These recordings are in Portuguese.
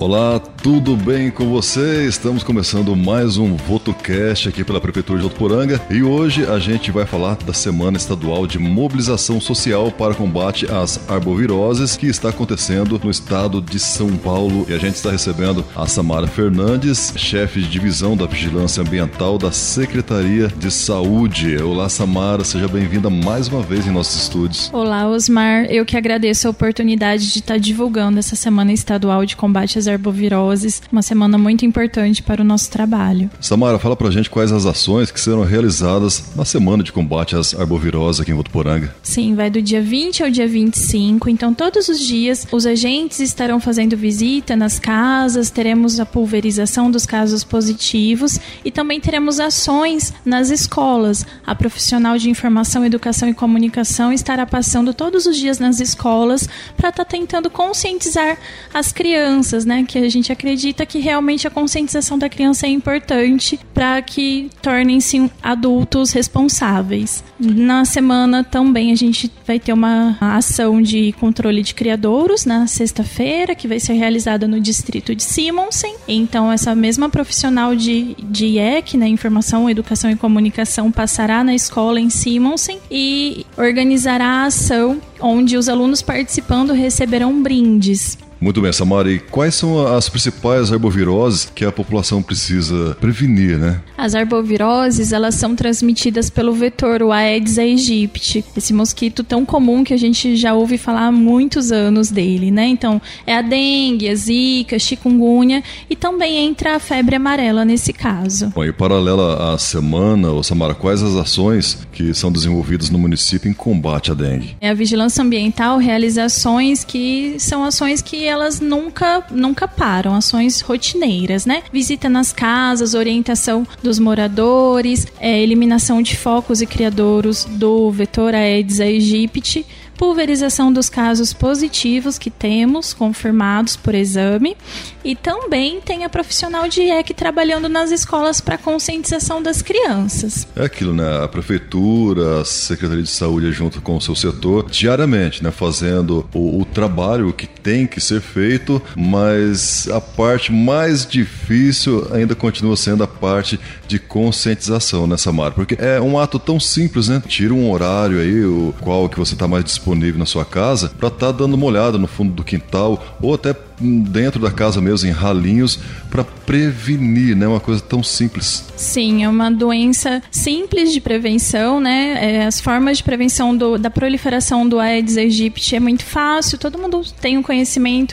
Olá, tudo bem com você? Estamos começando mais um VotoCast aqui pela Prefeitura de Votuporanga e hoje a gente vai falar da Semana Estadual de Mobilização Social para Combate às Arboviroses que está acontecendo no estado de São Paulo e a gente está recebendo a Samara Fernandes, chefe de divisão da Vigilância Ambiental da Secretaria de Saúde. Olá, Samara, seja bem-vinda mais uma vez em nossos estúdios. Olá, Osmar. Eu que agradeço a oportunidade de estar divulgando essa Semana Estadual de Combate às arboviroses, uma semana muito importante para o nosso trabalho. Samara, fala pra gente quais as ações que serão realizadas na semana de combate às arboviroses aqui em Votuporanga. Sim, vai do dia 20 ao dia 25, então todos os dias os agentes estarão fazendo visita nas casas, teremos a pulverização dos casos positivos e também teremos ações nas escolas. A profissional de informação, educação e comunicação estará passando todos os dias nas escolas para estar tá tentando conscientizar as crianças, né? Que a gente acredita que realmente a conscientização da criança é importante para que tornem-se adultos responsáveis. Na semana também a gente vai ter uma ação de controle de criadouros na sexta-feira, que vai ser realizada no distrito de Simonsen. Então, essa mesma profissional de, de IEC, né, Informação, Educação e Comunicação, passará na escola em Simonsen e organizará a ação onde os alunos participando receberão brindes. Muito bem, Samara. E quais são as principais arboviroses que a população precisa prevenir, né? As arboviroses, elas são transmitidas pelo vetor, o Aedes aegypti. Esse mosquito tão comum que a gente já ouve falar há muitos anos dele, né? Então, é a dengue, a zika, a chikungunya e também entra a febre amarela nesse caso. Bom, e paralela à semana, ô Samara, quais as ações que são desenvolvidas no município em combate à dengue? É a vigilância ambiental realiza ações que são ações que elas nunca, nunca param, ações rotineiras, né? Visita nas casas, orientação dos moradores, é, eliminação de focos e criadouros do vetor Aedes aegypti, pulverização dos casos positivos que temos, confirmados por exame, e também tem a profissional de IEC trabalhando nas escolas para conscientização das crianças. É aquilo, né? A prefeitura, a Secretaria de Saúde junto com o seu setor, diariamente, né? Fazendo o, o trabalho que tem que ser feito, mas a parte mais difícil ainda continua sendo a parte de conscientização nessa marca, porque é um ato tão simples, né? Tira um horário aí, o qual que você está mais disponível na sua casa para estar tá dando uma olhada no fundo do quintal ou até dentro da casa mesmo, em ralinhos, para prevenir, né? Uma coisa tão simples. Sim, é uma doença simples de prevenção, né? É, as formas de prevenção do, da proliferação do Aedes aegypti é muito fácil, todo mundo tem um conhecimento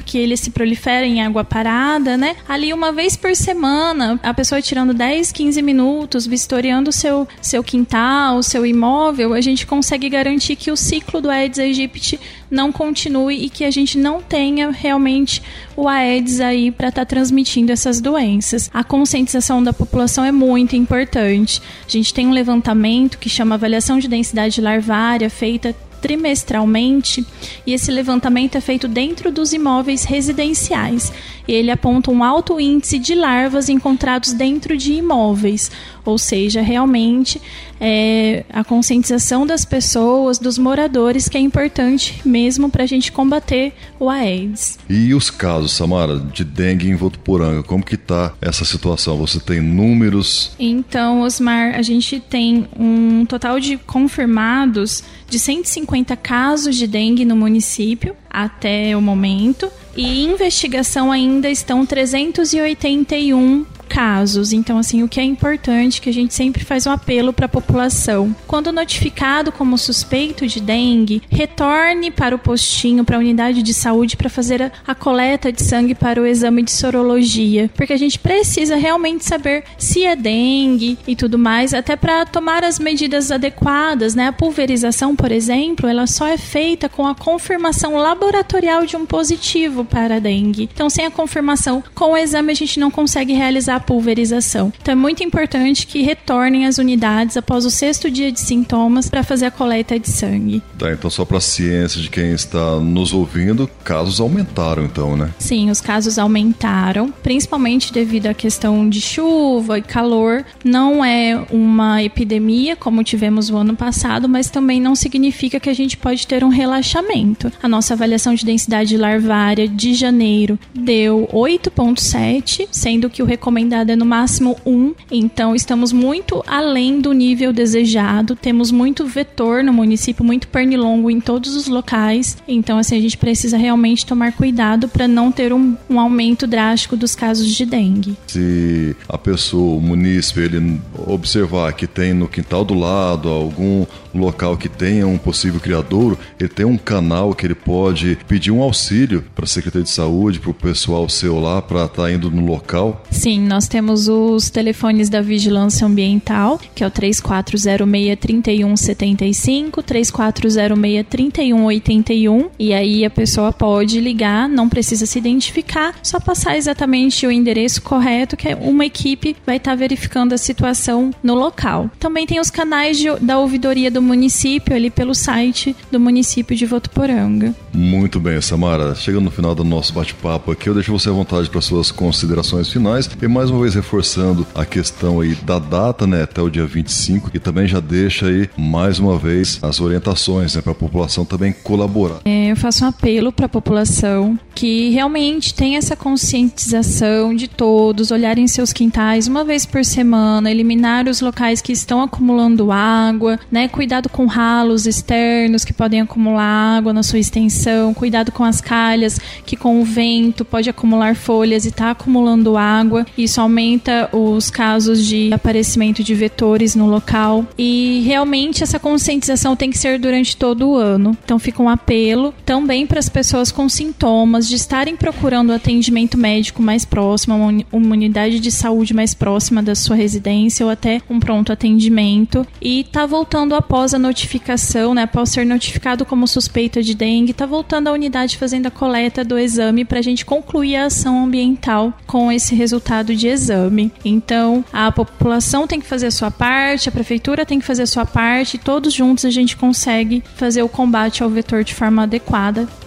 que ele se prolifera em água parada, né? Ali uma vez por semana, a pessoa tirando 10, 15 minutos, vistoriando seu, seu quintal, seu imóvel, a gente consegue garantir que o ciclo do Aedes aegypti não continue e que a gente não tenha realmente o Aedes aí para estar tá transmitindo essas doenças. A conscientização da população é muito importante. A gente tem um levantamento que chama avaliação de densidade larvária feita trimestralmente e esse levantamento é feito dentro dos imóveis residenciais. Ele aponta um alto índice de larvas encontrados dentro de imóveis, ou seja, realmente é, a conscientização das pessoas, dos moradores, que é importante mesmo para a gente combater o AIDS. E os casos, Samara, de dengue em Votuporanga, como que está essa situação? Você tem números? Então, Osmar, a gente tem um total de confirmados de 150 casos de dengue no município até o momento. E investigação ainda estão 381 casos. Então, assim, o que é importante que a gente sempre faz um apelo para a população. Quando notificado como suspeito de dengue, retorne para o postinho, para a unidade de saúde para fazer a, a, coleta de sangue para o exame de sorologia, porque a gente precisa realmente saber se é dengue e tudo mais, até para tomar as medidas adequadas, né? A pulverização, por exemplo, ela só é feita com a confirmação laboratorial de um positivo para dengue. Então, sem a confirmação com o exame, a gente não consegue realizar pulverização. Então é muito importante que retornem às unidades após o sexto dia de sintomas para fazer a coleta de sangue. Tá, então só para a ciência de quem está nos ouvindo, casos aumentaram então, né? Sim, os casos aumentaram, principalmente devido à questão de chuva e calor. Não é uma epidemia como tivemos o ano passado, mas também não significa que a gente pode ter um relaxamento. A nossa avaliação de densidade larvária de janeiro deu 8,7, sendo que o recomendado é no máximo 1. Então estamos muito além do nível desejado. Temos muito vetor no município, muito pernilongo em todos os locais. Então, assim, a gente precisa realmente tomar cuidado para não ter um, um aumento drástico dos casos de dengue. Se a pessoa, o munícipe, ele observar que tem no quintal do lado algum local que tenha um possível criadouro, ele tem um canal que ele pode pedir um auxílio para a Secretaria de Saúde, para o pessoal seu lá, para estar tá indo no local? Sim, nós temos os telefones da Vigilância Ambiental, que é o 3406-3175, 3406-3181, e aí a pessoa pode ligar, não precisa se identificar, só passar exatamente o endereço correto, que é uma equipe vai estar tá verificando a situação no local. Também tem os canais de, da ouvidoria do município ali pelo site do município de Votuporanga. Muito bem, Samara. Chegando no final do nosso bate-papo aqui, eu deixo você à vontade para suas considerações finais e mais uma vez reforçando a questão aí da data, né, até o dia 25 e também já deixa aí mais uma vez as orientações, né, para a população também colaborar. É, eu faço um apelo para a população que realmente tenha essa conscientização de todos, olharem seus quintais uma vez por semana, eliminar os locais que estão acumulando água, né, cuidado com ralos externos que podem acumular água na sua extensão, cuidado com as calhas que com o vento pode acumular folhas e está acumulando água. Isso aumenta os casos de aparecimento de vetores no local e realmente essa conscientização tem que ser durante todo o ano. Então fica um apelo também para as pessoas com sintomas de estarem procurando atendimento médico mais próximo, uma unidade de saúde mais próxima da sua residência ou até um pronto atendimento e tá voltando após a notificação, né, após ser notificado como suspeita de dengue, tá voltando à unidade fazendo a coleta do exame para a gente concluir a ação ambiental com esse resultado de exame. Então, a população tem que fazer a sua parte, a prefeitura tem que fazer a sua parte, e todos juntos a gente consegue fazer o combate ao vetor de forma adequada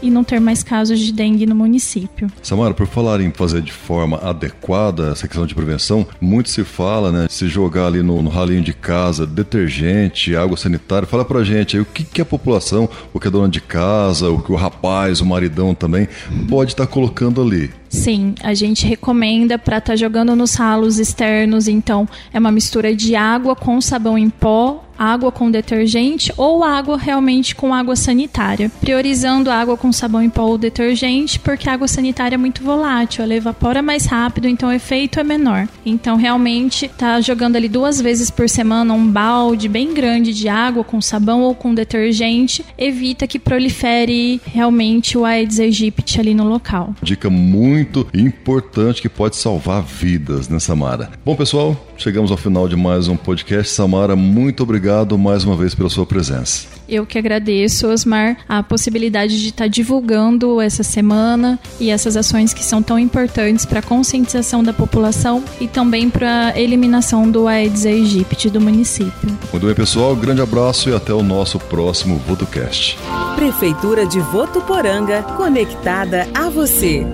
e não ter mais casos de dengue no município. Samara, por falar em fazer de forma adequada essa questão de prevenção, muito se fala, né, se jogar ali no, no ralinho de casa detergente, água sanitária. Fala pra gente aí o que, que a população, o que a dona de casa, o que o rapaz, o maridão também pode estar tá colocando ali. Sim, a gente recomenda para estar tá jogando nos ralos externos, então é uma mistura de água com sabão em pó água com detergente ou água realmente com água sanitária. Priorizando água com sabão em pó ou detergente, porque a água sanitária é muito volátil, ela evapora mais rápido, então o efeito é menor. Então, realmente, tá jogando ali duas vezes por semana um balde bem grande de água com sabão ou com detergente, evita que prolifere realmente o Aedes aegypti ali no local. Dica muito importante que pode salvar vidas, né, Samara? Bom, pessoal, chegamos ao final de mais um podcast. Samara, muito obrigado obrigado mais uma vez pela sua presença. Eu que agradeço, Osmar, a possibilidade de estar divulgando essa semana e essas ações que são tão importantes para a conscientização da população e também para a eliminação do Aedes aegypti do município. Muito bem, pessoal. Grande abraço e até o nosso próximo VotoCast. Prefeitura de Votuporanga, conectada a você.